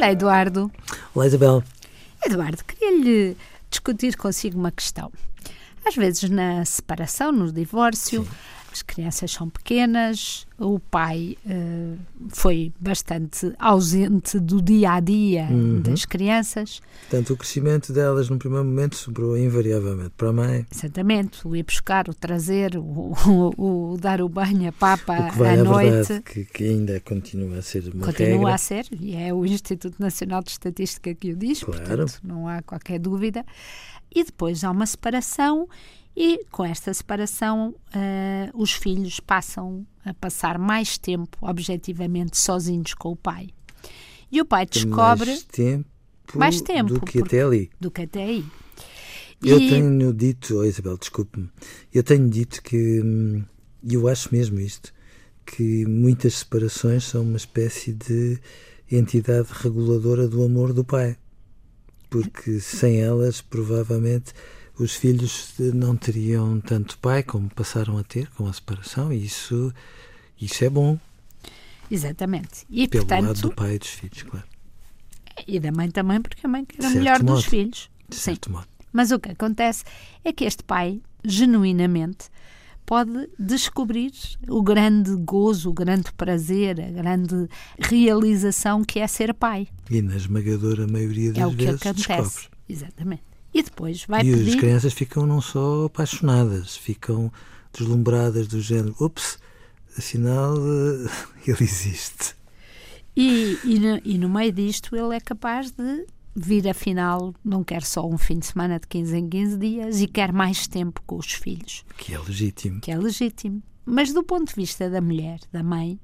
Olá, Eduardo. Olá, Isabel. Eduardo, queria-lhe discutir consigo uma questão. Às vezes, na separação, no divórcio, Sim. As crianças são pequenas, o pai uh, foi bastante ausente do dia a dia uhum. das crianças. Portanto, o crescimento delas, no primeiro momento, sobrou invariavelmente para a mãe. Exatamente, o ir buscar, o trazer, o, o, o dar o banho, a papa o que vai à noite. Verdade, que, que, ainda continua a ser uma Continua regra. a ser, e é o Instituto Nacional de Estatística que o diz, claro. portanto, não há qualquer dúvida. E depois há uma separação e com esta separação, uh, os filhos passam a passar mais tempo, objetivamente, sozinhos com o pai. E o pai descobre. Mais tempo, mais tempo do que até ali. Do que até aí. Eu e... tenho dito, oh Isabel, desculpe-me, eu tenho dito que, hum, e eu acho mesmo isto, que muitas separações são uma espécie de entidade reguladora do amor do pai. Porque sem elas, provavelmente, os filhos não teriam tanto pai como passaram a ter com a separação e isso, isso é bom. Exatamente. E, Pelo portanto, lado do pai e dos filhos, claro. E da mãe também, porque a mãe quer o melhor modo. dos filhos. De certo Sim. modo. Mas o que acontece é que este pai, genuinamente, pode descobrir o grande gozo, o grande prazer, a grande realização que é ser pai. E na esmagadora maioria das é o que vezes acontece. descobre. Exatamente. E depois vai e pedir... as crianças ficam não só apaixonadas, ficam deslumbradas do género, ups, afinal ele existe. E, e, no, e no meio disto ele é capaz de vir afinal, não quer só um fim de semana de 15 em 15 dias e quer mais tempo com os filhos. Que é legítimo. Que é legítimo. Mas do ponto de vista da mulher, da mãe,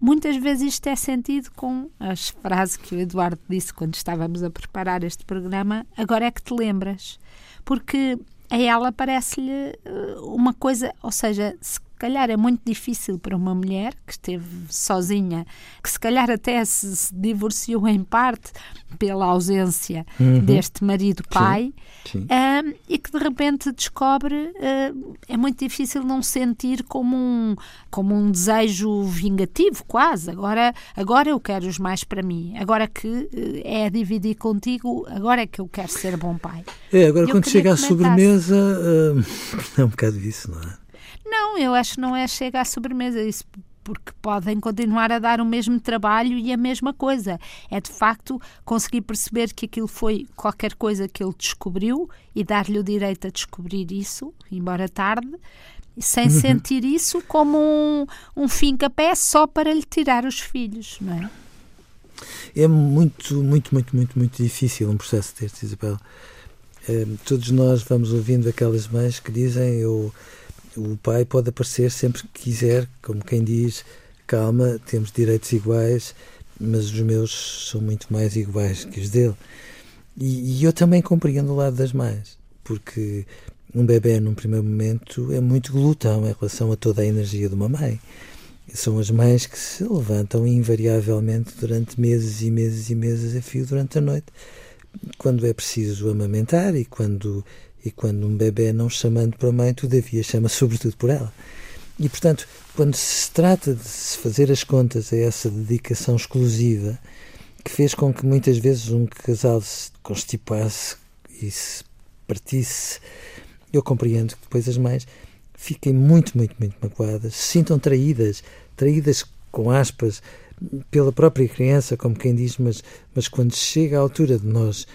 muitas vezes isto é sentido com as frases que o Eduardo disse quando estávamos a preparar este programa, agora é que te lembras. Porque a ela parece-lhe uma coisa, ou seja, se calhar é muito difícil para uma mulher que esteve sozinha, que se calhar até se, se divorciou em parte pela ausência uhum. deste marido pai sim, sim. Uh, e que de repente descobre uh, é muito difícil não sentir como um como um desejo vingativo quase. Agora agora eu quero os mais para mim. Agora que uh, é dividir contigo agora é que eu quero ser bom pai. É agora eu quando chega à sobremesa é um bocado isso não é não, eu acho que não é chega à sobremesa, isso porque podem continuar a dar o mesmo trabalho e a mesma coisa. É de facto conseguir perceber que aquilo foi qualquer coisa que ele descobriu e dar-lhe o direito a descobrir isso, embora tarde, sem uhum. sentir isso como um, um fim-capé só para lhe tirar os filhos, não é? É muito, muito, muito, muito, muito difícil um processo deste, Isabel. É, todos nós vamos ouvindo aquelas mães que dizem eu o pai pode aparecer sempre que quiser, como quem diz, calma, temos direitos iguais, mas os meus são muito mais iguais que os dele. E, e eu também compreendo o lado das mães, porque um bebê, num primeiro momento, é muito glutão em relação a toda a energia de uma mãe. São as mães que se levantam invariavelmente durante meses e meses e meses a fio durante a noite, quando é preciso amamentar e quando e quando um bebê não chamando para a mãe, todavia chama sobretudo por ela. E, portanto, quando se trata de se fazer as contas a essa dedicação exclusiva, que fez com que muitas vezes um casal se constipasse e se partisse, eu compreendo que depois as mães fiquem muito, muito, muito magoadas, se sintam traídas, traídas com aspas, pela própria criança, como quem diz, mas, mas quando chega a altura de nós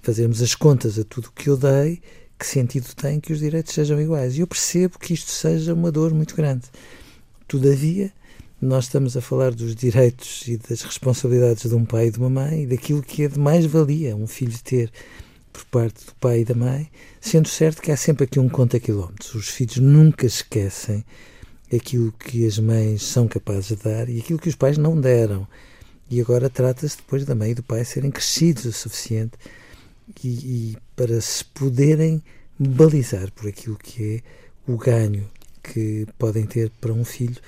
fazermos as contas a tudo o que eu dei, que sentido tem que os direitos sejam iguais? E eu percebo que isto seja uma dor muito grande. Todavia, nós estamos a falar dos direitos e das responsabilidades de um pai e de uma mãe e daquilo que é de mais valia um filho ter por parte do pai e da mãe, sendo certo que há sempre aqui um conta quilómetros. Os filhos nunca esquecem aquilo que as mães são capazes de dar e aquilo que os pais não deram. E agora trata-se depois da mãe e do pai serem crescidos o suficiente e, e para se poderem balizar por aquilo que é o ganho que podem ter para um filho.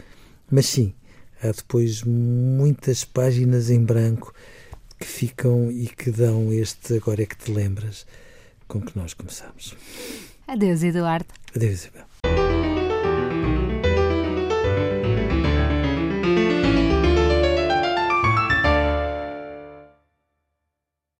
Mas sim, há depois muitas páginas em branco que ficam e que dão este agora é que te lembras com que nós começamos. Adeus, Eduardo. Adeus, Isabel.